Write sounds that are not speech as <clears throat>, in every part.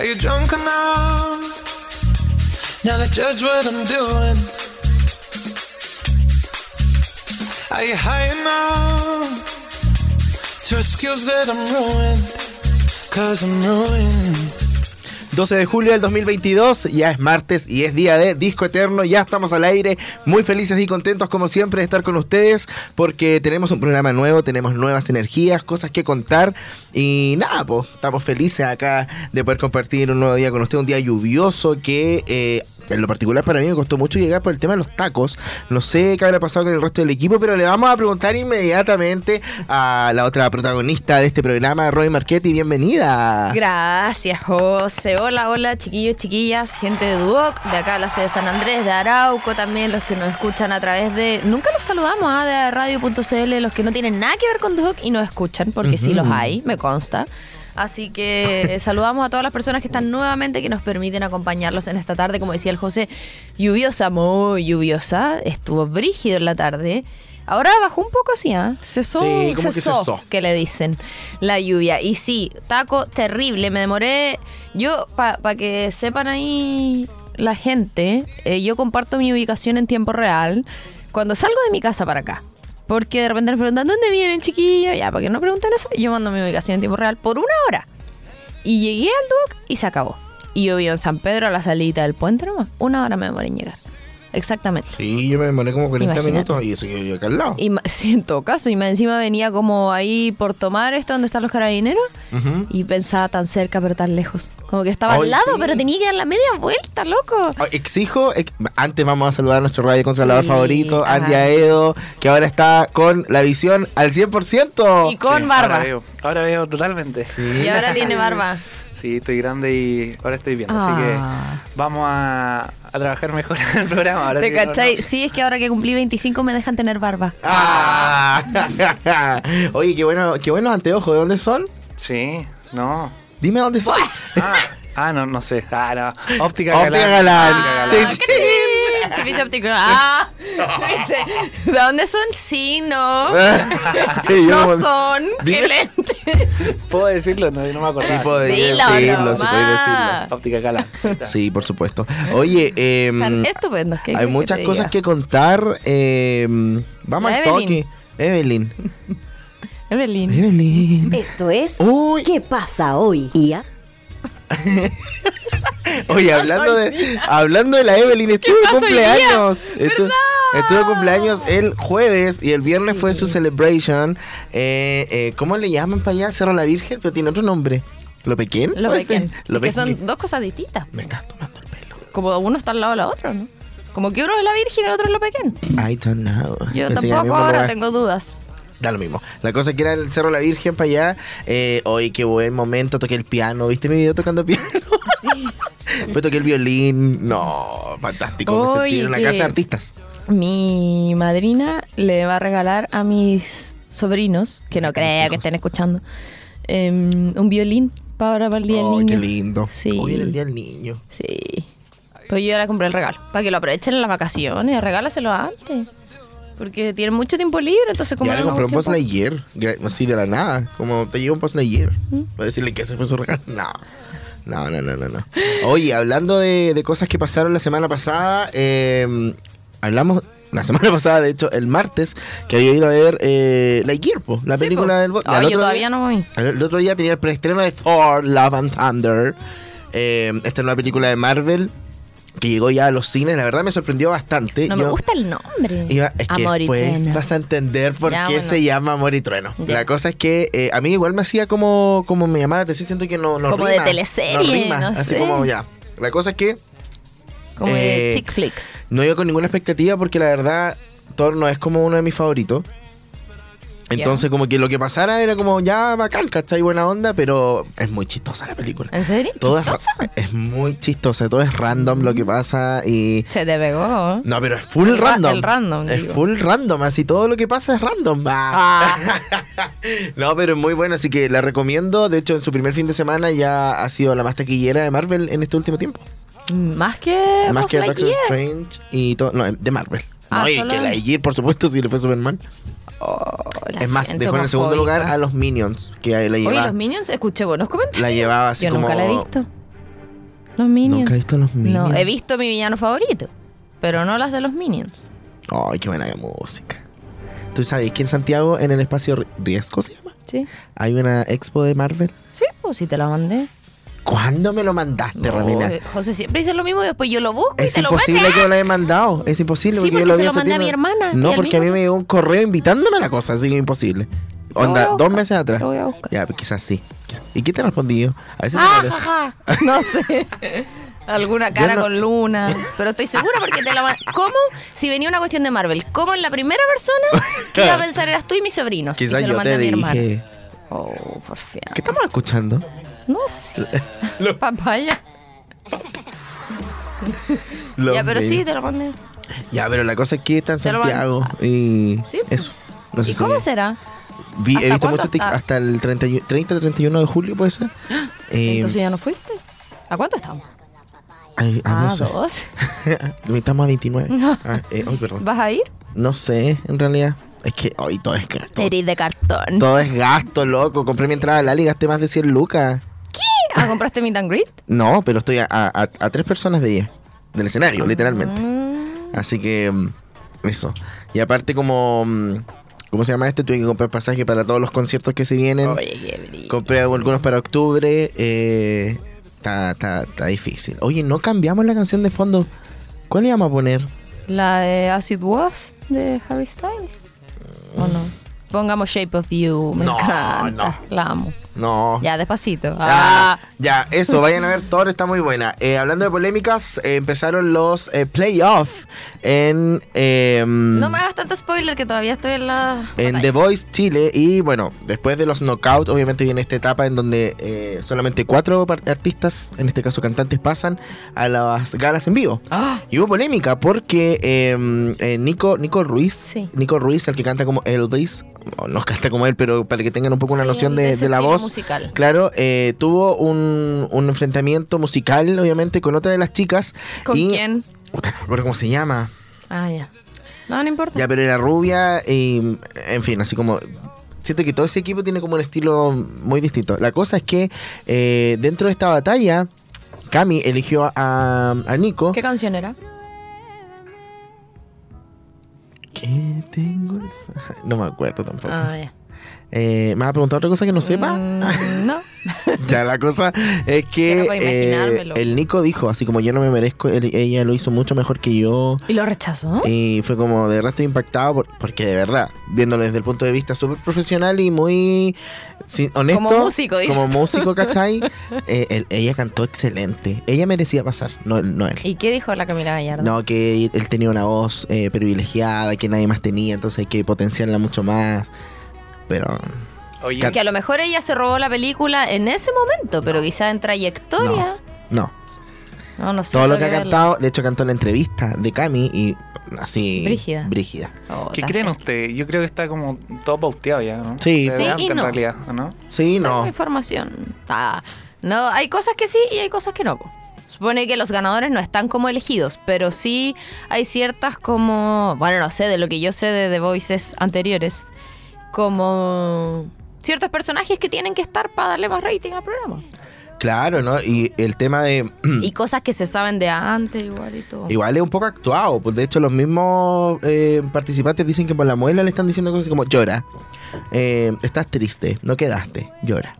Are you drunk enough now to judge what I'm doing? Are you high enough to excuse that I'm ruined? Cause I'm ruined. 12 de julio del 2022, ya es martes y es día de Disco Eterno, ya estamos al aire, muy felices y contentos como siempre de estar con ustedes porque tenemos un programa nuevo, tenemos nuevas energías, cosas que contar y nada, pues estamos felices acá de poder compartir un nuevo día con usted, un día lluvioso que eh, en lo particular para mí me costó mucho llegar por el tema de los tacos, no sé qué habrá pasado con el resto del equipo, pero le vamos a preguntar inmediatamente a la otra protagonista de este programa, Roy Marchetti, bienvenida. Gracias, José. Hola, hola, chiquillos, chiquillas, gente de Duoc, de acá la sede de San Andrés, de Arauco también, los que nos escuchan a través de. Nunca los saludamos, ¿ah? de radio.cl, los que no tienen nada que ver con Duoc y nos escuchan, porque sí los hay, me consta. Así que saludamos a todas las personas que están nuevamente, que nos permiten acompañarlos en esta tarde, como decía el José, lluviosa, muy lluviosa, estuvo brígido en la tarde. Ahora bajó un poco así, ¿ah? Cesó, Sí, como que cesó, cesó. que le dicen, la lluvia. Y sí, taco terrible, me demoré, yo, para que sepan ahí la gente, eh, yo comparto mi ubicación en tiempo real cuando salgo de mi casa para acá. Porque de repente me preguntan, ¿dónde vienen, chiquillos? Ya, para que no pregunten eso, yo mando mi ubicación en tiempo real por una hora. Y llegué al Duoc y se acabó. Y yo vivo en San Pedro a la salida del puente nomás. Una hora me demoré en llegar. Exactamente. Sí, yo me demoré como 40 Imagínate. minutos y eso yo acá al lado. Y ma- <laughs> sí, en todo caso, y más encima venía como ahí por tomar esto donde están los carabineros y pensaba tan cerca pero tan lejos. Como que estaba Ay, al lado, sí. pero tenía que dar la media vuelta, loco. Ah, Exijo, ex- antes vamos a saludar a nuestro radio controlador Sí, favorito, ajá. Andy Aedo, que ahora está con la visión al 100%. Y con Sí, barba. Ahora veo, ahora veo totalmente. Y ahora tiene barba. <laughs> Sí, estoy grande y ahora estoy bien. Así Ah. que vamos a, a trabajar mejor <laughs> en el programa. Ahora ¿Te sí que no- cachai? Sí, es que ahora que cumplí 25 me dejan tener barba. Ah. <laughs> Oye, qué bueno, qué buenos anteojos, ¿de dónde son? Sí, no. Dime dónde son. Ah, ah, no, no sé. Ah, no. Óptica Óptica Galán. Galán. Óptica Galán. <laughs> Sí. Servicio <laughs> óptico. Ah. Dice, <laughs> ¿De dónde son? Sí, no. No son. Dime. ¡Qué lente! ¿Puedo decirlo? No, no me acordaba. Sí, puedo Dilo decirlo, sí, nomás. puedes decirlo. Óptica Galán. Sí, por supuesto. Oye, em, Están estupendos. ¿qué hay que muchas te cosas diga? que contar. em, vamos La al toque. Evelyn. Evelyn. Evelyn. Esto es Uy. ¿Qué pasa hoy? Y a- <laughs> Oye, hablando de, hablando de la Evelyn, estuve de cumpleaños. día? Estu- ¿Verdad? Estuve de cumpleaños el jueves y el viernes fue su celebration. Eh, eh, ¿Cómo le llaman para allá? Cerro la Virgen, pero tiene otro nombre. ¿Lo pequeño? Lo pequeño. Lo que son dos cosas distintas. Me estás tomando el pelo. Como uno está al lado de la otra, ¿no? Como que uno es la virgen y el otro es lo pequeño. I don't know. Yo tampoco ahora lugar. tengo dudas. Da lo mismo. La cosa es que era el Cerro la Virgen para allá. Eh, hoy qué buen momento. Toqué el piano. ¿Viste mi video tocando piano? Sí. <laughs> Después toqué el violín. No, fantástico. Me sentí en una casa de artistas. Mi madrina le va a regalar a mis sobrinos, que no hijos. que estén escuchando, em, un violín para ahora para el día del niño. qué lindo. Sí. Hoy era el día del niño. Sí. Pues yo ya le compré el regalo. Para que lo aprovechen en las vacaciones. Regálaselo antes. Porque tienen mucho tiempo libre, entonces como Ya le compré un Post gra- así de la nada, como te llevo un Post Lightyear. ¿Mm? Decirle que ese fue su regalo. <laughs> No. No, no, no, no, no. Oye, hablando de, de cosas que pasaron la semana pasada, eh, hablamos la semana <laughs> pasada, de hecho, el martes, que había ido a ver eh, Lightyear, po, la Sí, película po. del... bo- al yo todavía día- no voy. El otro día tenía el preestreno de Thor, Love and Thunder. Eh, esta es una película de Marvel que llegó ya a los cines. La verdad me sorprendió bastante. No me gusta el nombre. Iba- es que Amor y después trueno. vas a entender por Ya, qué bueno. se llama Amor y Trueno. Ya. La cosa es que eh, a mí igual me hacía como, como me llamaba la atención, siento que no, no Como de rima, teleserie, no rima, no así sé. como ya. La cosa es que Como de eh, chick flicks. no iba con ninguna expectativa porque la verdad Thor no es como uno de mis favoritos. Entonces como que lo que pasara era como ya bacán, ¿cachai? Buena onda, pero es muy chistosa la película. ¿En serio? Todo es, es muy chistosa, todo es random lo que pasa y... Se te pegó. No, pero es full El ra- random. el random, Es digo. full random, así todo lo que pasa es random. Ah. <laughs> no, pero es muy buena, así que la recomiendo. De hecho, en su primer fin de semana ya ha sido la más taquillera de Marvel en este último tiempo. Más que. más que Doctor. Strange y todo. No, de Marvel. Ah, no, y que la por supuesto, si le fue Superman. Oh, es más, dejó en el segundo lugar a los Minions, que ahí la Oye, llevaba. los Minions, escuché buenos comentarios. La llevaba así Yo como. nunca la he visto. Los Minions. Nunca he visto los Minions. No, he visto mi villano favorito, pero no las de los Minions. Ay, qué buena música. ¿Tú sabes que en Santiago, en el espacio Ri- Riesgo se llama? ¿Sí? Hay una expo de Marvel. Sí, pues si te la mandé. ¿Cuándo me lo mandaste, Ramina? Oh, José siempre dice lo mismo y después yo lo busco y Es te lo imposible muestro. que me lo haya mandado. Es imposible. Sí, porque yo lo se lo mandé a mi hermana y No, porque a mí me llegó un correo invitándome a la cosa, así que imposible. Lo voy Onda, a dos meses atrás. lo voy a buscar. Ya, pues quizás sí. ¿Y qué te respondí yo? A veces Ah, ja, ja. No sé. Alguna cara no- con luna. Pero estoy segura porque te la mandé. ¿Cómo? Si venía una cuestión de Marvel, ¿cómo en la primera persona que <laughs> iba a pensar eras tú y mis sobrinos? Y Quizás lo yo mandé te a mi hermana. dije. Oh, por fin. ¿Qué estamos escuchando? No sé. <laughs> Papaya. Los Ya, pero sí, te lo mandé. Ya, pero la cosa es que está en Te lo. Santiago. Y Sí, pues. eso. No sé ¿Y si- cómo será? Vi, he ¿Hasta visto cuándo mucho tic- está? hasta el 31 30 31 de julio, puede ser. <gasps> Eh, Entonces ya no fuiste. ¿A cuánto estamos? ay, ah, Ah, sé. dos. <laughs> Estamos a 29. <laughs> Ah, eh, ay, perdón. ¿Vas a ir? No sé, en realidad. Es que hoy todo es gasto. Eres de cartón. Todo es gasto, loco. Compré mi entrada a la y gasté más de 100 lucas. ¿Ah, compraste Meet and Greet? No, pero estoy a, a- a tres personas de ella. Del escenario, literalmente. Mm, Así que mm, eso. Y aparte como... mm, ¿Cómo se llama esto? Tuve que comprar pasaje para todos los conciertos que se vienen. Oye. Compré algunos para octubre. eh, Está está- está difícil. Oye, no cambiamos la canción de fondo. ¿Cuál le vamos a poner? La de Acid Was de Harry Styles. ¿O no? Pongamos Shape of You. Me No, encanta. no. La amo. No. Ya, despacito. Ah, Ah. ya, eso, vayan a ver, Thor está muy buena. Eh, hablando de polémicas, eh, empezaron los eh, playoffs en, eh, No me hagas tanto spoiler que todavía estoy en la. en batalla. The Voice Chile. Y bueno, después de los knockouts, obviamente viene esta etapa en donde eh, solamente cuatro artistas, en este caso cantantes, pasan a las galas en vivo. Ah, Y hubo polémica porque eh, eh, Nico, Nico Ruiz, Sí. Nico Ruiz, el que canta como Elvis, o no canta como él, pero para que tengan un poco una sí, noción de la voz. Musical. Claro, eh, tuvo un, un enfrentamiento musical, obviamente, con otra de las chicas. ¿Con y- quién? Puta, no me acuerdo cómo se llama. Ah, ya. No, no importa. Ya, pero era rubia y, en fin, así como... Siento que todo ese equipo tiene como un estilo muy distinto. La cosa es que eh, dentro de esta batalla, Cami eligió a, a Nico. ¿Qué canción era? ¿Qué tengo? <laughs> No me acuerdo tampoco. Ah, ya. Eh, ¿Me vas a preguntar otra cosa que no sepa? Mm, no. <laughs> ya, la cosa es que eh, el Nico dijo, así como yo no me merezco, él- ella lo hizo mucho mejor que yo. ¿Y lo rechazó? Y fue como, de verdad estoy impactado por- porque de verdad, viéndolo desde el punto de vista súper profesional y muy honesto. Como músico, dice. Como músico, <laughs> ¿cachai? Eh, él- ella cantó excelente. Ella merecía pasar, no, no él. ¿Y qué dijo la Camila Gallardo? No, que él tenía una voz eh, privilegiada que nadie más tenía, entonces hay que potenciarla mucho más. Pero Oye, Que a lo mejor ella se robó la película en ese momento, pero quizá en trayectoria. no, No, no, sé. todo lo que ha cantado, de hecho cantó en la entrevista de Cami y así... Brígida. Brígida. Oh, ¿qué creen ustedes? Yo creo que está como todo pauteado ya, ¿no? Sí. Desde Sí y no. en realidad, ¿o ¿no? Sí, Tengo no. información. Ah, no, hay cosas que sí y hay cosas que no. po. Supone que los ganadores no están como elegidos, pero sí hay ciertas como, bueno, no sé, de lo que yo sé de The Voices anteriores, como ciertos personajes que tienen que estar para darle más rating al programa. Claro, ¿no? Y el tema de... Y cosas que se saben de antes igual y todo. Igual es un poco actuado, pues de hecho los mismos eh, participantes dicen que por la muela le están diciendo cosas como llora, eh, estás triste, no quedaste, llora.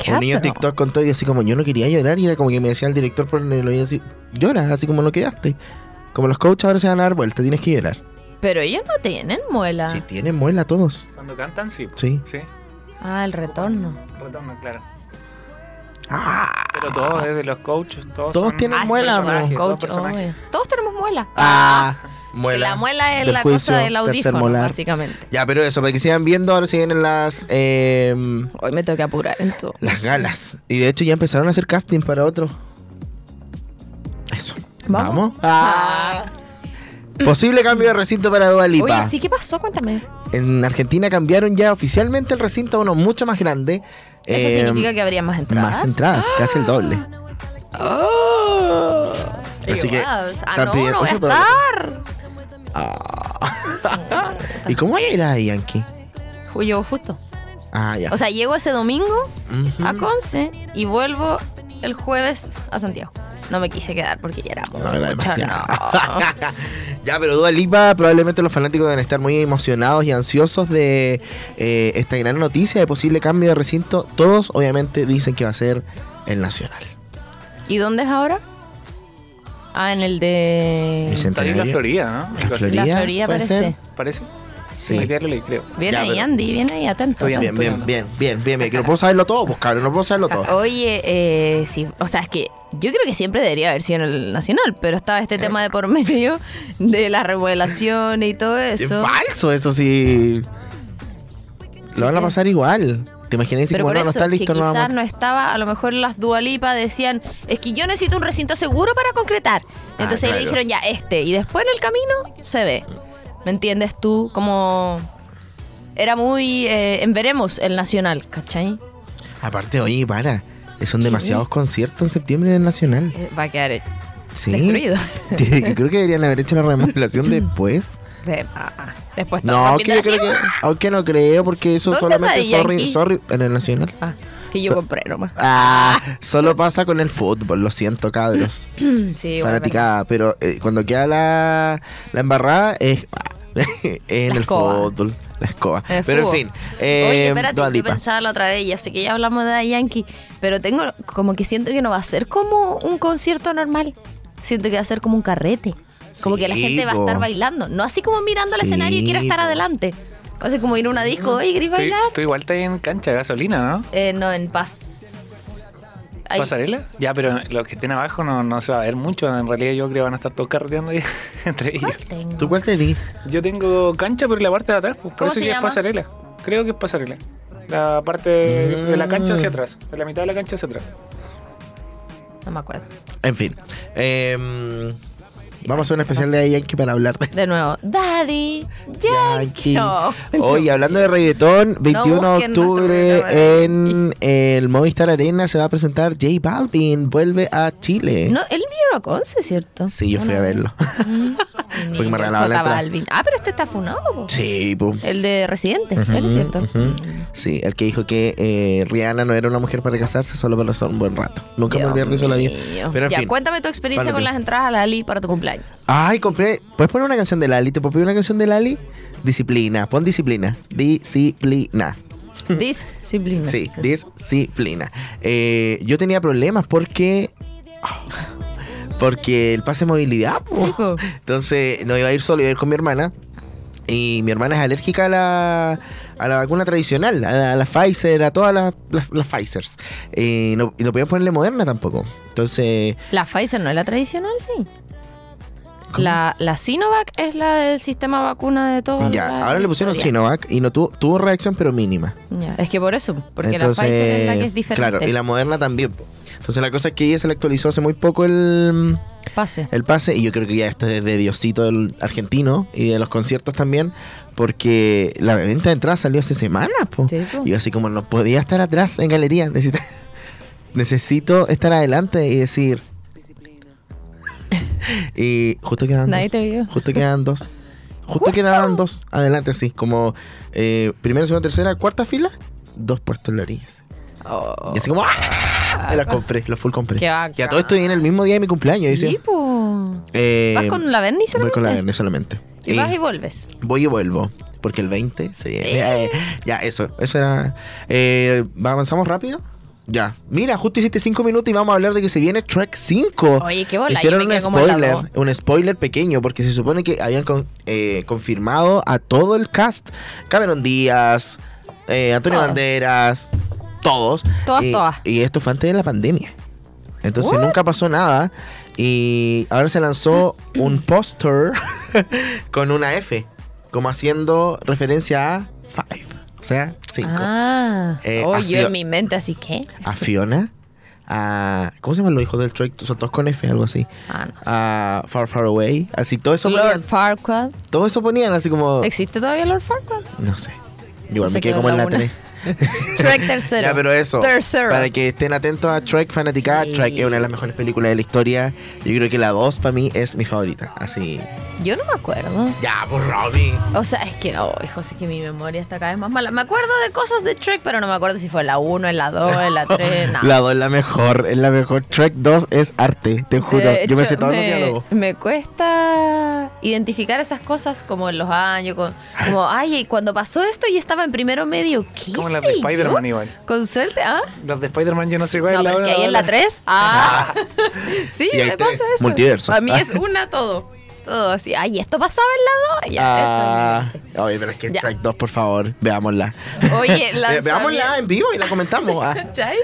Qué Un niño atro. TikTok contó y así como yo no quería llorar y era como que me decía el director por el oído así, llora, así como no quedaste. Como los coaches ahora se van a dar vuelta, tienes que llorar. Pero ellos no tienen muela. Si tienen muela todos. Cuando cantan, sí. Sí. Sí. Ah, el retorno. Retorno, claro. Ah, Pero todos, desde los coaches, todos. Todos son tienen Ah, sí, muela, personajes, todos Coach, personajes. Todos tenemos muela. ah, Que muela. La muela es la juicio, cosa del audífono, básicamente. Ya, pero eso, para que sigan viendo, ahora se vienen las eh, Hoy me tengo que apurar en todo. las galas. Y de hecho ya empezaron a hacer casting para otro. Eso. ¿Vamos? Vamos. Ah. Posible cambio de recinto para Dua Lipa. Oye, sí, ¿qué pasó? Cuéntame. En Argentina cambiaron ya oficialmente el recinto a uno mucho más grande. Eso Eh, significa que habría más entradas. Más entradas, casi el doble. Oh. Así que Ah, no, no voy a estar. Ah. <laughs> ¿Y cómo va a Yankee? Llego justo. Ah, ya. O sea, llego ese domingo a Conce y vuelvo el jueves a Santiago. no me quise quedar porque ya era. No, era demasiado. no. <laughs> ya, pero Dua Lipa, probablemente los fanáticos deben estar muy emocionados y ansiosos de eh, esta gran noticia de posible cambio de recinto. Todos, obviamente, dicen que va a ser el Nacional. ¿Y dónde es ahora? Ah, en el de... Está ahí en la. Florida, ¿no? La. Florida, La Florida ¿puede parece. ser? ¿Parece? Sí. Creo. Ya, ahí, pero- Andy, viene ahí, atento. Estoy Bien, bien, bien, bien, bien, bien. Que no puedo saberlo todo, pues cabrón, no puedo saberlo todo. <laughs> Oye, eh, sí, o sea, es que yo creo que siempre debería haber sido en el Nacional, pero estaba Eh. este tema de por medio <laughs> de las remodelaciones y todo Es eso. falso, eso sí. Lo van a pasar igual. ¿Te imaginas si Pero por no, eso, no está listo, que no quizás vamos? no estaba, a lo mejor las Dualipa decían, es que yo necesito un recinto seguro para concretar. Entonces ahí le Ah, claro. dijeron, ya, este. Y después en el camino se ve. ¿Me entiendes tú? Como... Era muy... eh, en veremos el Nacional, ¿cachai? Aparte, oye, para. Son demasiados conciertos en septiembre en el Nacional. Eh, Va a quedar eh, Sí. destruido. <laughs> Creo que deberían haber hecho la remodelación <laughs> después. De- ah, ah. Después No, que yo creo que. Aunque no creo, porque eso ¿Dónde solamente. Sorry, sorry, en el Nacional. Ah, que yo So- compré nomás. Ah, solo pasa con el fútbol, lo siento, cabros. <clears throat> sí, Fanaticada, pero eh, cuando queda la, la embarrada es <laughs> en La el escoba. fútbol, la escoba. El pero fútbol. en fin, eh, Oye, espérate, yo pensaba la otra vez, ya sé que ya hablamos de Yankee, pero tengo como que siento que no va a ser como un concierto normal. Siento que va a ser como un carrete. Como que la gente va a estar bailando. No así como mirando Sí, escenario y quiere estar adelante. Va a ser como ir a una disco, oye, ¿querés Estoy, bailar? tú igual estás en cancha, gasolina, ¿no? Eh, no, en paz. Ahí. ¿Pasarela? Ya, pero los que estén abajo no, no se va a ver mucho. En realidad yo creo que van a estar todos carreteando ahí <laughs> entre ellos. Tengo. ¿Tú cuál te di? Yo tengo cancha, pero la parte de atrás, pues ¿Cómo parece se que llama? es pasarela. Creo que es pasarela. La parte de la cancha hacia atrás. De la mitad de la cancha hacia atrás. No me acuerdo. En fin. em, vamos a hacer un especial de Yankee para hablar de De nuevo, Daddy, Yankee. No. Hoy, hablando de reggaetón, 21 de octubre en el Movistar Arena se va a presentar J Balvin. Vuelve a Chile. No, él vino a Conce, ¿cierto? Sí, yo fui a verlo. Mm, <laughs> Porque me niño, regalaban la. Balvin. Ah, pero este está funado. po. Sí, pum. El de Residente, él es cierto. Sí, el que dijo que eh, Rihanna no era una mujer para casarse, solo para pasar un buen rato. Nunca me olvidé de eso la vida. mío. Pero en ya, fin. cuéntame tu experiencia con las entradas a la Ali para tu cumpleaños. Ay, compré. ¿Puedes poner una canción de Lali? ¿Te puedo pedir una canción de Lali? Disciplina. Pon disciplina. Disciplina. Disciplina. Sí, disciplina. Eh, yo tenía problemas porque. Porque el pase de movilidad. po. Sí, po. Entonces no iba a ir solo, iba a ir con mi hermana. Y mi hermana es alérgica a la, a la vacuna tradicional, a la, a la Pfizer, a todas las, las, las Pfizers. Y no, y no podían ponerle moderna tampoco. Entonces. La Pfizer no es la tradicional, sí. La, la Sinovac es la del sistema vacuna de todo. Ya, ahora le pusieron Sinovac y no tuvo, tuvo reacción, pero mínima. Ya, es que por eso, porque Entonces, la Pfizer es la que es diferente. Claro, y la moderna también. Entonces la cosa es que ella se le actualizó hace muy poco el, Pase. el pase y yo creo que ya esto es de Diosito del argentino y de los conciertos también porque la venta de entradas salió hace semanas. po. Sí, po. Y yo así como no podía estar atrás en galería, necesito, <laughs> necesito estar adelante y decir... y justo quedaban Nadie dos. te vio. Justo quedaban dos. Justo quedaban dos adelante así, como eh, primera, segunda, tercera, cuarta fila, dos puestos en la orilla. Oh. Y así como ¡ah! Me las compré, los full compré. Y a todo esto viene el mismo día de mi cumpleaños. Sí, dice. Eh, ¿Vas con la Berni Voy solamente? con la Verne solamente. Y vas y vuelves. voy y vuelvo. Porque el 20 se viene. Eh. <laughs> Ya, eso. Eso era. Eh, ¿Avanzamos rápido? Ya. Mira, justo hiciste 5 minutos y vamos a hablar de que se viene Trek 5. Oye, qué bola, Hicieron un spoiler. Un spoiler pequeño. Porque se supone que habían con- eh, confirmado a todo el cast: Cameron Díaz, eh, Antonio Todos. Banderas, todos. Todas, todas. Y esto fue antes de la pandemia. Entonces What? nunca pasó nada. Y ahora se lanzó <clears throat> un póster <laughs> con una F, como haciendo referencia a Five. O sea, cinco. Ah. Eh, oh, yo en mi mente así que. A Fiona. A. ¿Cómo se llaman los hijos del Trek? Son todos con F, algo así. Ah, no. sé. A Far Far Away. Así, todo eso Lord. Farquaad. Todo eso ponían así como. ¿Existe todavía Lord Farquaad? No sé. Igual me quedé como en la la una. 3. <laughs> Trek tercero. Ya, pero eso. Tercero. Para que estén atentos a Trek Fanaticada. Sí. Trek es una de las mejores películas de la historia. Yo creo que la 2 para mí es mi favorita. Así. Yo no me acuerdo. Ya, por Robbie. O sea, es que, oh, José, que mi memoria está cada vez más mala. Me acuerdo de cosas de Trek, pero no me acuerdo si fue la 1, en la 2, en la <laughs> 3, nada. La 2 es la mejor. Es la mejor. Trek 2 es arte. Te juro. Yo me sé todos los diálogos. Me cuesta identificar esas cosas como en los años, como, ay, cuando pasó esto y estaba en primero medio, ¿qué Como las de? Spider-Man igual. Con suerte, ¿ah? Las de Spider-Man yo no sé cuál No, es la ahí en la 3, ah, <laughs> sí, me pasa tres eso. multiversos. A mí es <laughs> una todo, todo así, ay, esto pasaba en la 2, ya, Ah, eso. oye, pero es que Ya. Trek 2, por favor, veámosla. Oye, <laughs> lanzamiento- veámosla en vivo y la comentamos. Ah. ¿Cachai?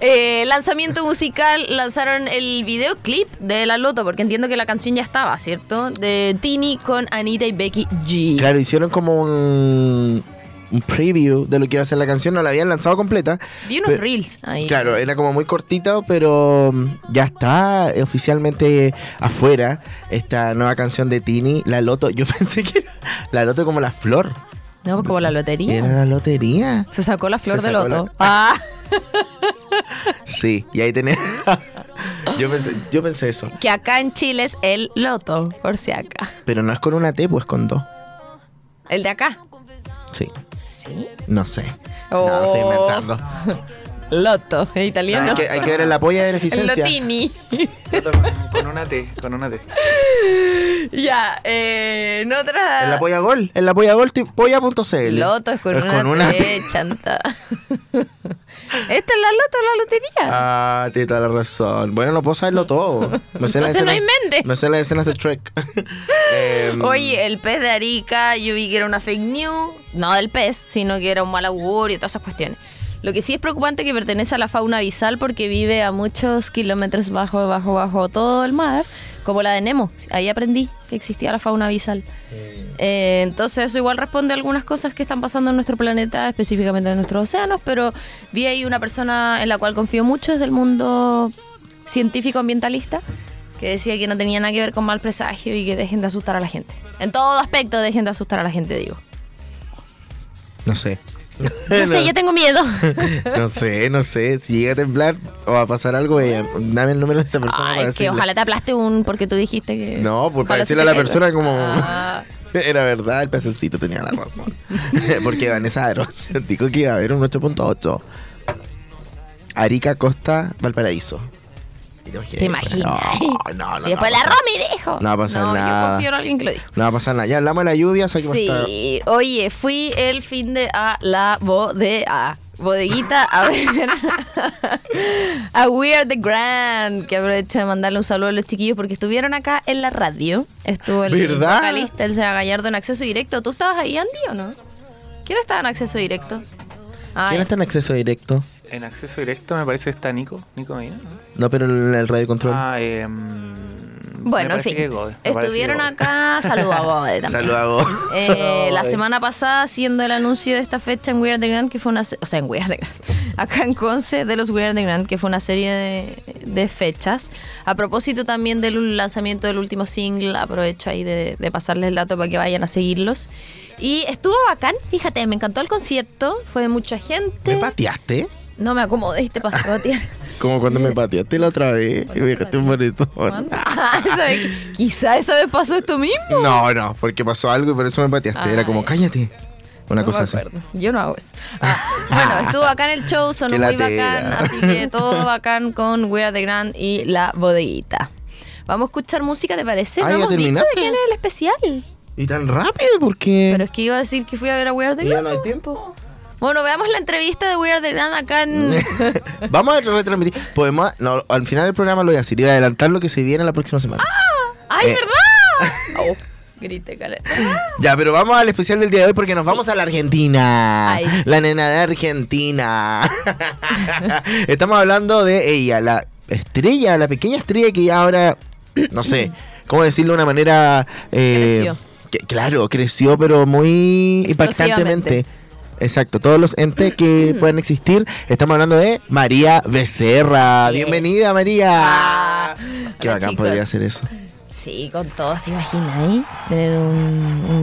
Eh, lanzamiento musical, lanzaron el videoclip de La Loto, porque entiendo que la canción ya estaba, ¿cierto? De Tini con Anita y Becky G. Claro, hicieron como un, un preview de lo que iba a ser la canción. No la habían lanzado completa. Vi unos reels ahí. Claro, era como muy cortito, pero mm, ya está oficialmente afuera esta nueva canción de Tini, La Loto. <laughs> Yo pensé que era La Loto como la flor. No, como la lotería. Era la lotería. Se sacó la flor Se de sacó loto. la- <laughs> Ah, Sí, y ahí tenés. <laughs> yo, pensé, yo pensé eso. que acá en Chile es el loto, por si acá. Pero no es con una T, pues con dos. El de acá. Sí, Sí. no sé. No, lo estoy Oh. inventando. <laughs> Loto, es italiano. hay, que, hay que ver en la polla de el beneficencia. lotini. Con, una T, con una T. ya, eh, en otra. En la polla gol. En la polla gol, polla.cl. Loto es con, Es una, con una T, T. chanta. <laughs> Esta es la loto, la lotería. Ah, tiene toda la razón. Bueno, no puedo saberlo todo. Me sé Entonces no escenas- inventes. Me sé las escenas de Trek. <laughs> Em, Oye, el pez de Arica, yo vi que era una fake news, no del pez, sino que era un mal augurio y todas esas cuestiones. Lo que sí es preocupante que pertenece a la fauna abisal porque vive a muchos kilómetros bajo, bajo, bajo todo el mar, como la de Nemo. Ahí aprendí que existía la fauna abisal. Eh, entonces eso igual responde a algunas cosas que están pasando en nuestro planeta, específicamente en nuestros océanos, pero vi ahí una persona en la cual confío mucho, es del mundo científico ambientalista, que decía que no tenía nada que ver con mal presagio y que dejen de asustar a la gente. En todo aspecto dejen de asustar a la gente, digo. No sé. <laughs> No sé, yo tengo miedo. <laughs> No sé, no sé. Si llega a temblar o a pasar algo, eh, dame el número de esa persona para Ay, que decirle. ojalá te aplaste un porque tú dijiste que... No, pues para decirle a la persona como... Ah. <laughs> Era verdad, el pececito tenía la razón. Porque Vanessa Aro dijo que iba a haber un 8.8. Arica, Costa, Valparaíso. Te ¿Te imaginas? No, no, no. y después no la. Romy dijo. No va a pasar no, nada. yo confío en alguien que lo dijo. No va a pasar nada. Ya hablamos de la lluvia, sé que estar- Sí, oye, fui el fin de a la bodega. Bodeguita a ver a We Are the Grand, que aprovecho de mandarle un saludo a los chiquillos porque estuvieron acá en la radio. Estuvo el ¿Verdad? vocalista, el Seba Gallardo en acceso directo. ¿Tú estabas ahí, Andy, o no? ¿Quién estaba en acceso directo? ¿Quién está en acceso directo? En acceso directo me parece que está Nico. Nico Medina. ¿no? Pero en el radio control. Ah, eh, Bueno, me en fin. Estuvieron acá, <laughs> saludos a Gode también. Saludos a. Eh, <laughs> la semana pasada haciendo el anuncio de esta fecha en We Are the Grand, que fue una se- o sea, en We Are the Grand, <laughs> acá en Conce de los We Are the Grand, que fue una serie de, de fechas. A propósito también del lanzamiento del último single, aprovecho ahí de, de pasarles el dato para que vayan a seguirlos. Y estuvo bacán, fíjate, me encantó el concierto, fue mucha gente. ¿Me pateaste? No me acomodé y te pasó a ti. Como cuando me pateaste la otra vez y me dejaste un bonito. <laughs> Quizá esa vez pasó esto mismo. No, no, porque pasó algo y por eso me pateaste. Era como, cállate. Una No cosa así. Yo no hago eso. Ah, bueno, estuvo bacán el show, sonó muy bacán, así que todo <laughs> bacán con We Are the Grand y la bodeguita. Vamos a escuchar música, ¿te parece? Ah, no ¿ya hemos dicho de terminaste? quién es el especial. ¿Y tan rápido? ¿Por qué? Pero es que iba a decir que fui a ver a We Are the Ya Grand. no hay tiempo. Bueno, veamos la entrevista de We Are the Grand acá en... <laughs> Vamos a retransmitir. Podemos, no, al final del programa lo voy a decir y voy a adelantar lo que se viene la próxima semana. ¡Ay, Eh. verdad! <laughs> Oh, grite, cale. Ya, pero vamos al especial del día de hoy porque nos vamos a la Argentina. Ay, sí. La nena de Argentina. <laughs> Estamos hablando de ella, la estrella, la pequeña estrella que ya ahora, no sé, ¿cómo decirlo de una manera... eh, Creció. que- claro, creció, pero muy impactantemente. Exacto, todos los entes que pueden existir. Estamos hablando de María Becerra. Así es. Bienvenida, María. Ah, Qué hola, bacán chicos. podría ser eso. Sí, con todos, ¿te imaginas? eh? Tener un,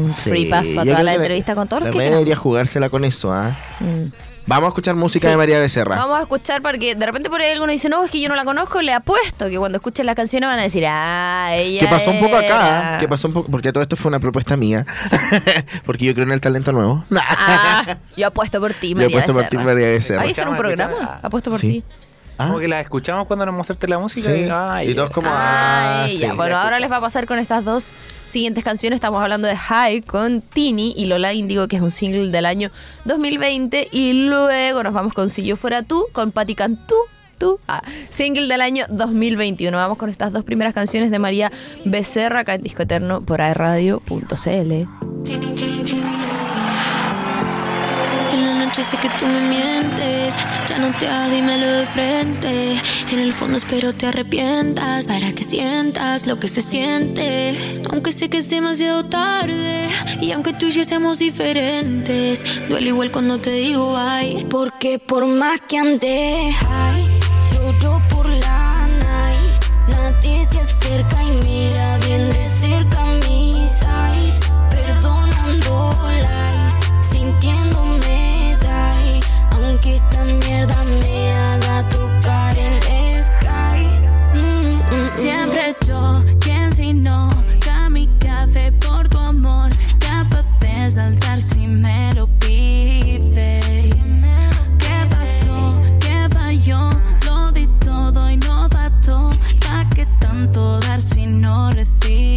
un Sí, free pass para toda la entrevista con todos debería jugársela con eso, ¿ah? Mm. Vamos a escuchar música Sí. de María Becerra. Vamos a escuchar porque de repente por ahí alguno dice, no, es que yo no la conozco, le apuesto que cuando escuchen las canciones van a decir, ah, ella Que pasó un poco acá, era". ¿ah? que pasó un poco, porque todo esto fue una propuesta mía, <laughs> porque yo creo en el talento nuevo. Ah, yo apuesto por ti, Yo María apuesto por ti, Becerra. María Becerra. ¿Hay que hacer un programa? Apuesto por Sí. ti. Ah, Como que la escuchamos cuando nos mostraste la música. sí. Y, ay, y todos como, Ah, ah. Bueno, ahora les va a pasar con estas dos siguientes canciones. Estamos hablando de High con Tini y Lola Indigo, que es un single del año 2020. Y luego nos vamos con Si Yo Fuera Tú, con Patti Cantú. Tú, ah, single del año 2021. Vamos con estas dos primeras canciones de María Becerra, acá en Disco Eterno por aerradio.cl. Noche sé que tú me mientes, ya no te hagas, dímelo de frente. En el fondo espero te arrepientas para que sientas lo que se siente. Aunque sé que es demasiado tarde y aunque tú y yo seamos diferentes, duele igual cuando te digo ay. Porque por más que ande high, lloro por la night. Nadie se acerca y mira bien Siempre yo, quien si no, kamikaze por tu amor, capaz de saltar si me lo pides. ¿Qué pasó? ¿Qué falló? Lo di todo y no bastó. ¿Pa' qué tanto dar si no recibes?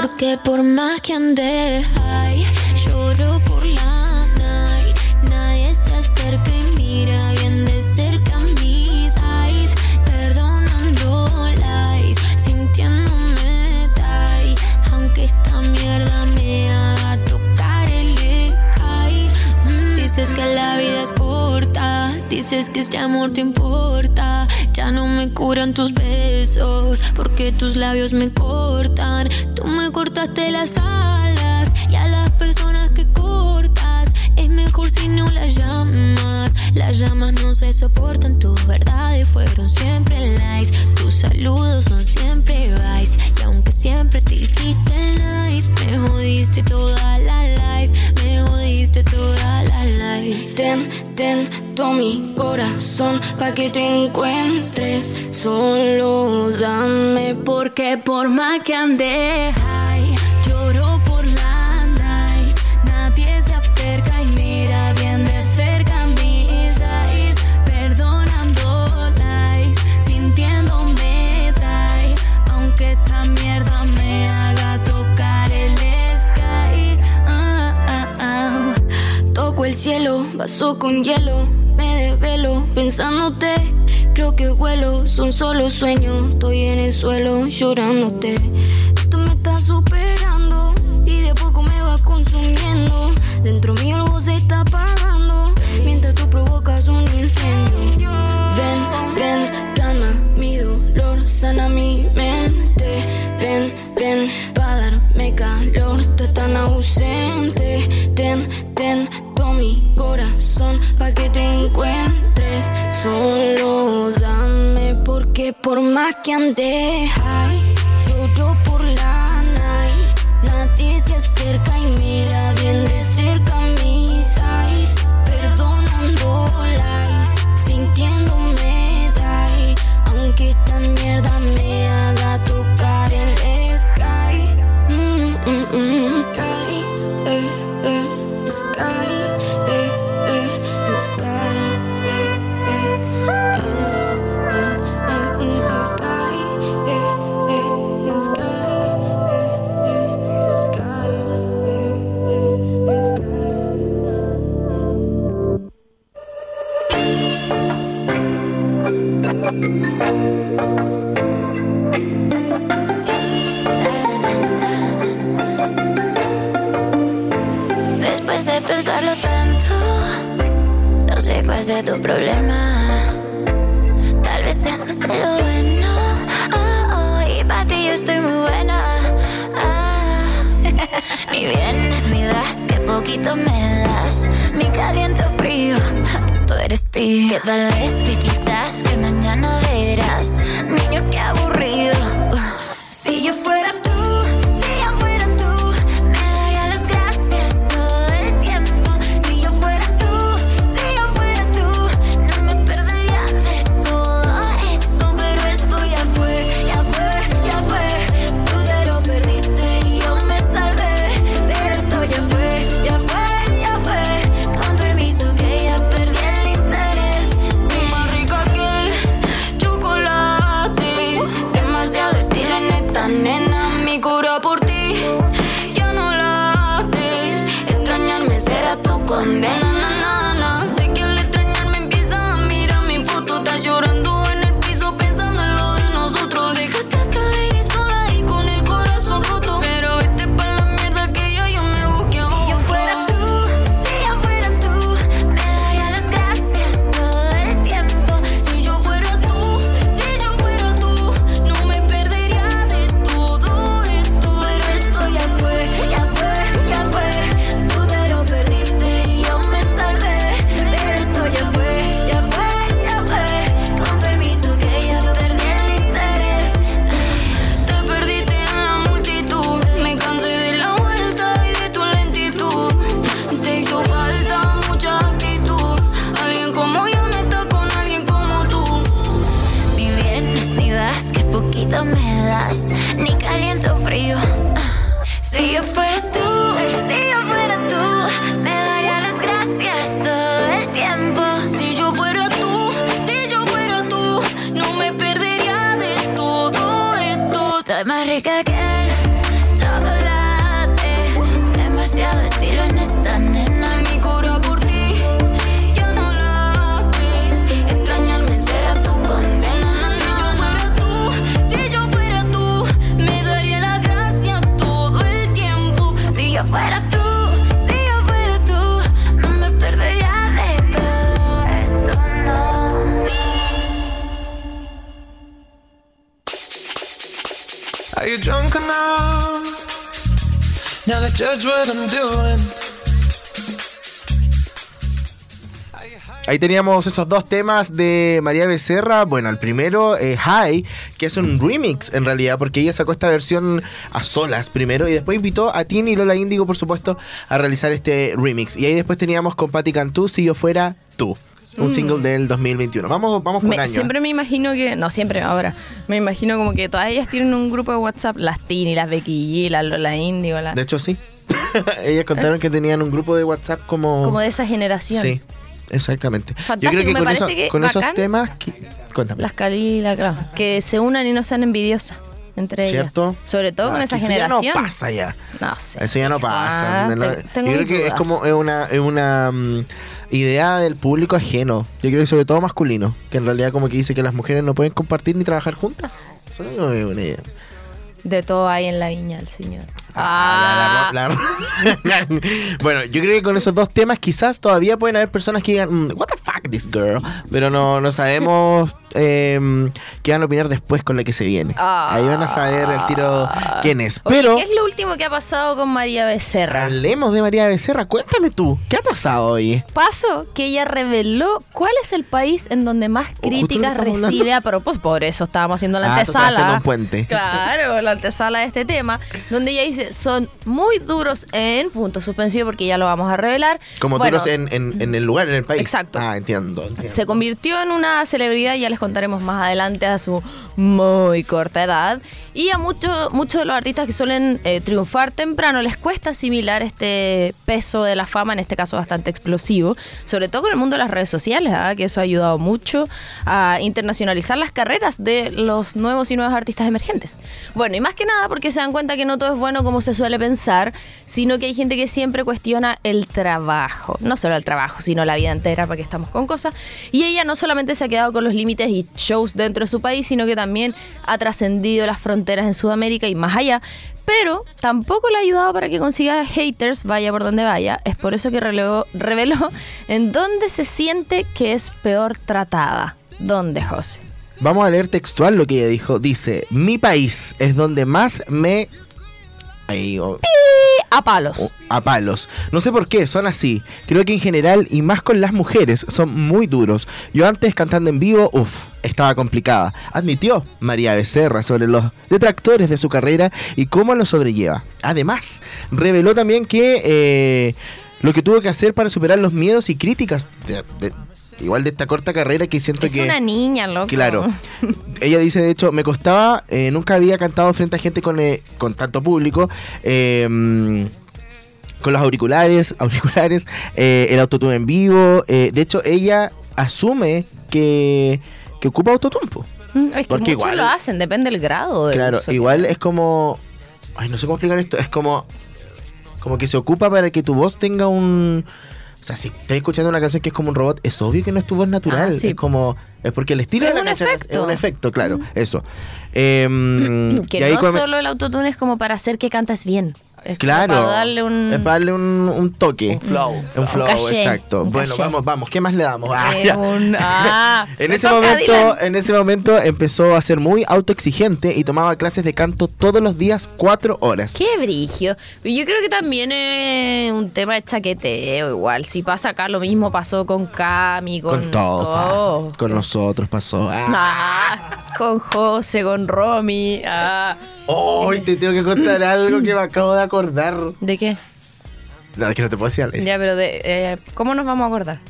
Porque por más que ande high, lloro por la night. Nadie se acerca y mira bien de cerca mis eyes. Perdonando lies, sintiéndome die. Aunque esta mierda me haga tocar el sky. Mm, Dices que la vida es corta, dices que este amor te importa. Ya no me curan tus besos, porque tus labios me cortan. Tú me cortaste las alas y a las personas que cortas es mejor si no las llamas. Las llamas no se soportan, tus verdades fueron siempre lies. Tus saludos son siempre aunque siempre te hiciste nice, me jodiste toda la life. Me jodiste toda la life. Ten, ten, todo mi corazón pa' que te encuentres. Solo dame Porque por más que ande cielo, vaso con hielo, me desvelo pensándote. Creo que vuelo, son solo sueños. Estoy en el suelo llorándote. Más que high, lloro por la night. Nadie se acerca y mira me das. Ni caliente o frío. Si yo fuera tú, si yo fuera tú, me daría las gracias todo Ahí teníamos esos dos temas de María Becerra. Bueno, el primero, eh, High, que es un remix en realidad, porque ella sacó esta versión a solas primero y después invitó a Tini y Lola Índigo, por supuesto, a realizar este remix. Y ahí después teníamos con Patti Cantú, Si yo fuera tú. Un single del 2021. Vamos, vamos por Me- año. siempre me imagino que, no siempre ahora, me imagino como que todas ellas tienen un grupo de WhatsApp, las Tini, las Becky G, las Lola Índigo, la- De hecho, sí. <laughs> Ellas contaron que tenían un grupo de WhatsApp como... como de esa generación. Sí, exactamente. Yo creo que me con, parece eso- que con esos temas... que- Cuéntame. Las Cali, la claro, que se unan y no sean envidiosas entre ¿Cierto? ellas. Sobre todo con Ah, esa que eso generación. ya no pasa ya. No sé. Eso ya no pasa. Ah, te- yo creo que es como es una, es una mm, idea del público ajeno. Yo creo que sobre todo masculino. Que en realidad como que dice que las mujeres no pueden compartir ni trabajar juntas. Eso no es una idea. De todo hay en la viña el señor. Ah, la- la- la- bueno, yo creo que con esos dos temas quizás todavía pueden haber personas que digan, "Mm, what the fuck this girl, pero no, no sabemos <laughs> eh, qué van a opinar después con la que se viene. Ahí van a saber el tiro quién es. Oye, Pero ¿qué es lo último que ha pasado con María Becerra? hablemos de María Becerra. Cuéntame tú, ¿qué ha pasado hoy? Paso que ella reveló cuál es el país en donde más lo críticas recibe a propósito. Por eso estábamos haciendo la Ah, antesala. un puente. Claro, la antesala de este tema, donde ella dice son muy duros en punto suspensivo porque ya lo vamos a revelar. Como Bueno, duros en, en, en el lugar, en el país. Exacto. Ah, entiendo. entiendo. Se convirtió en una celebridad, ya les contaremos más adelante, a su muy corta edad. Y a muchos muchos de los artistas que suelen eh, triunfar temprano les cuesta asimilar este peso de la fama, en este caso bastante explosivo, sobre todo con el mundo de las redes sociales, ¿ah? que eso ha ayudado mucho a internacionalizar las carreras de los nuevos y nuevos artistas emergentes. Bueno, y más que nada porque se dan cuenta que no todo es bueno como como se suele pensar, sino que hay gente que siempre cuestiona el trabajo. No solo el trabajo, sino la vida entera, para que estamos con cosas. Y ella no solamente se ha quedado con los límites y shows dentro de su país, sino que también ha trascendido las fronteras en Sudamérica y más allá. Pero tampoco le ha ayudado para que consiga haters, vaya por donde vaya. Es por eso que reveló, reveló en dónde se siente que es peor tratada. ¿Dónde, José? Vamos a leer textual lo que ella dijo. Dice, mi país es donde más me... Ahí, oh, A palos. oh, a palos. No sé por qué, son así. Creo que en general, y más con las mujeres, son muy duros. Yo antes cantando en vivo, uff, estaba complicada. Admitió María Becerra sobre los detractores de su carrera y cómo lo sobrelleva. Además, reveló también que eh, lo que tuvo que hacer para superar los miedos y críticas, de- de- igual de esta corta carrera que siento Es que... una niña, loco. Claro. Ella dice, de hecho, me costaba, eh, nunca había cantado frente a gente con, eh, con tanto público. eh, con los auriculares, <laughs> auriculares, eh, el autotune en vivo. de hecho, ella asume que, que ocupa autotune. Mm, Es que Porque muchos igual- lo hacen, depende del grado. del Claro, uso igual es como... Ay, no sé cómo explicar esto. Es como... Como que se ocupa para que tu voz tenga un... O sea, si estás escuchando una canción que es como un robot, es obvio que no es tu voz natural. Ah, sí. Es como... Es porque el estilo Es de la canción es- es efecto. un efecto, claro. Eso. Em, Que y ahí no solo el autotune es como para hacer que cantas bien. Es Claro. para darle un... Es para darle un, un toque. Un flow. Un flow, caché, exacto. un Bueno, caché. vamos, vamos. ¿Qué más le damos? Ah, eh, un- <laughs> ah, En ese, momento, en ese momento empezó a ser muy autoexigente y tomaba clases de canto todos los días, cuatro horas. Qué brigio. Yo creo que también es un tema de chaqueteo igual. Si pasa acá, lo mismo pasó con Cami, con, Con todo, todo. pasa. con nosotros pasó. Ah. Ah, con José, con Romy. Ah. Hoy te tengo que contar algo que me acabo de acordar. ¿De qué? No, es que no te puedo decir. al aire. Ya, pero de, eh, ¿cómo nos vamos a acordar?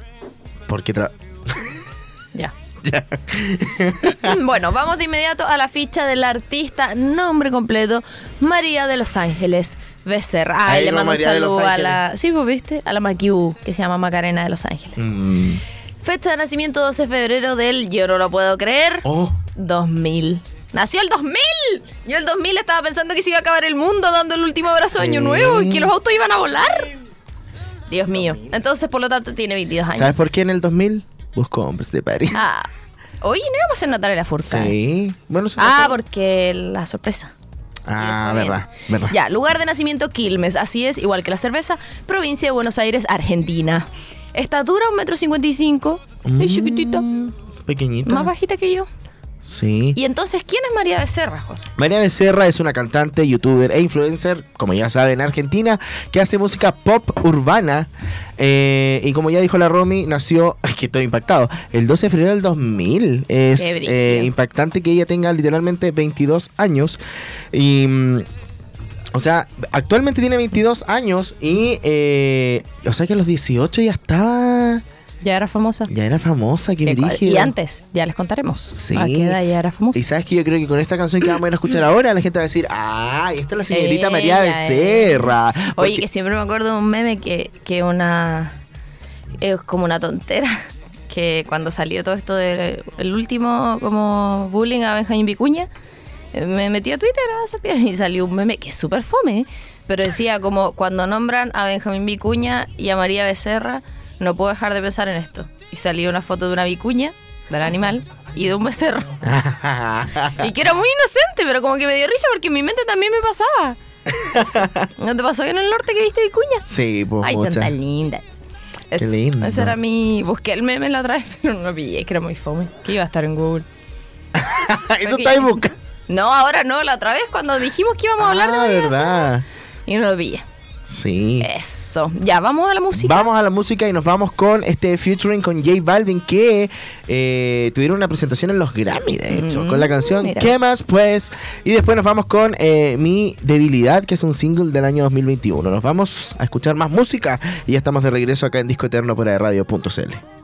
Porque tra- <laughs> Ya. <laughs> ya. <laughs> Bueno, vamos de inmediato a la ficha del artista, nombre completo, María de los Ángeles Becerra. Ay, Ahí le mando un saludo a la. Sí, vos viste, a la Maquiú, que se llama Macarena de Los Ángeles. Mm. Fecha de nacimiento 12 de febrero del, yo no lo puedo creer, Oh, 2000. ¡Nació el 2000! Yo el 2000 estaba pensando que se iba a acabar el mundo dando el último abrazo de año nuevo y que los autos iban a volar. Dios mío. Entonces, por lo tanto, tiene 22 años. ¿sabes por qué en el 2000? Busco hombres de París. Ah. Oye, no íbamos a hacer Natalia Furcade. Sí. Bueno, se Ah, porque la sorpresa. Ah, verdad, verdad. Ya, lugar de nacimiento Quilmes, así es, igual que la cerveza, provincia de Buenos Aires, Argentina. Estatura, un metro cincuenta y cinco, es chiquitita, Pequeñita. más bajita que yo. Sí. Y entonces, ¿quién es María Becerra, José? María Becerra es una cantante, youtuber e influencer, como ya saben, argentina, que hace música pop urbana. eh, y como ya dijo la Romy, nació, <laughs> ay, que estoy impactado, el 12 de febrero del 2000. Es eh, impactante que ella tenga literalmente 22 años. Y... mm, O sea, actualmente tiene 22 años y... eh, o sea que a los 18 ya estaba... Ya era famosa. Ya era famosa, qué brígido. y antes, ya les contaremos. Sí. ¿A qué edad ya era famosa? Y sabes que yo creo que con esta canción que vamos a ir a escuchar ahora, la gente va a decir, ah, esta es la señorita María Becerra. Oye, Porque- que siempre me acuerdo de un meme que, que una. Es como una tontera. <laughs> Que cuando salió todo esto del el último como bullying a Benjamín Vicuña, me metí a Twitter a piedra y salió un meme que es súper fome, pero decía como cuando nombran a Benjamín Vicuña y a María Becerra, no puedo dejar de pensar en esto. Y salió una foto de una vicuña, del animal, y de un becerro. <laughs> Y que era muy inocente, pero como que me dio risa porque en mi mente también me pasaba. ¿No te pasó que en el norte que viste vicuñas? sí, pues Ay, son mucha. tan lindas. Eso, lindo. Ese era mi... Busqué el meme la otra vez, <laughs> pero no lo pillé, que era muy fome. Que iba a estar en Google. <laughs> Eso está en busca. No, ahora no, la otra vez cuando dijimos que íbamos a hablar de Ah, María verdad. Y no lo pillé. Sí. Eso. Ya, vamos a la música. Vamos a la música y nos vamos con este featuring con J Balvin que eh, tuvieron una presentación en los Grammy, de hecho, Mm, con la canción mira. ¿Qué más pues? Y después nos vamos con eh, Mi Debilidad, que es un single del año 2021. Nos vamos a escuchar más música y ya estamos de regreso acá en Disco Eterno por radio.cl.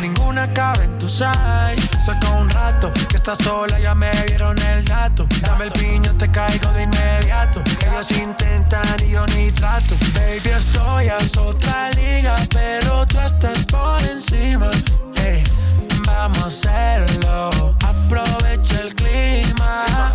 Ninguna cabe en tu size. Saca un rato que estás sola, ya me dieron el dato. Dame el piño, te caigo de inmediato. Ellos intentan y yo ni trato. Baby, estoy a otra liga, pero tú estás por encima. Hey, vamos a hacerlo. Aprovecha el clima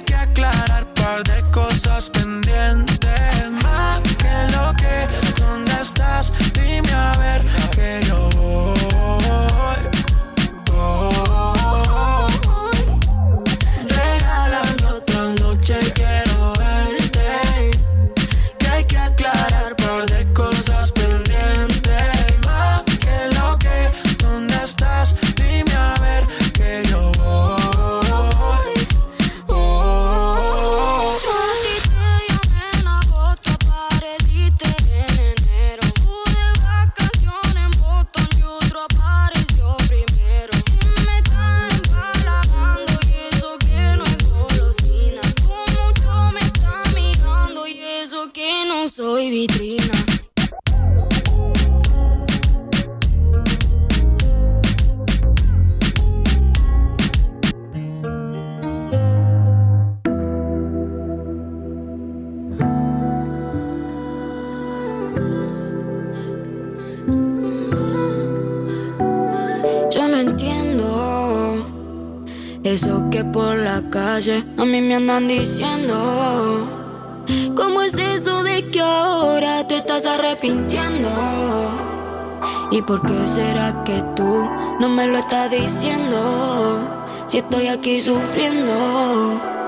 hay que aclarar un par de cosas pendientes. me andan diciendo. ¿Cómo es eso de que ahora te estás arrepintiendo? ¿Y por qué será que tú no me lo estás diciendo? Si estoy aquí sufriendo.